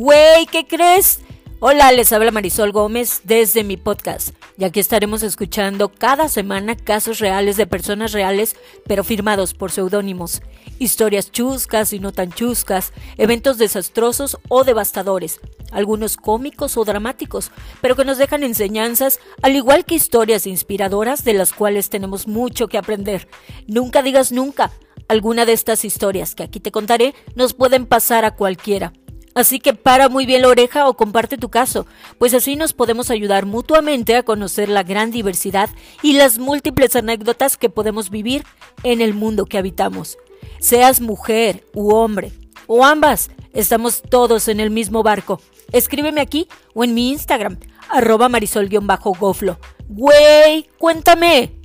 Güey, ¿qué crees? Hola, les habla Marisol Gómez desde mi podcast. Y aquí estaremos escuchando cada semana casos reales de personas reales, pero firmados por seudónimos. Historias chuscas y no tan chuscas, eventos desastrosos o devastadores, algunos cómicos o dramáticos, pero que nos dejan enseñanzas, al igual que historias inspiradoras de las cuales tenemos mucho que aprender. Nunca digas nunca. Alguna de estas historias que aquí te contaré nos pueden pasar a cualquiera. Así que para muy bien la oreja o comparte tu caso, pues así nos podemos ayudar mutuamente a conocer la gran diversidad y las múltiples anécdotas que podemos vivir en el mundo que habitamos. Seas mujer u hombre, o ambas, estamos todos en el mismo barco. Escríbeme aquí o en mi Instagram, arroba marisol-goflo. Güey, cuéntame.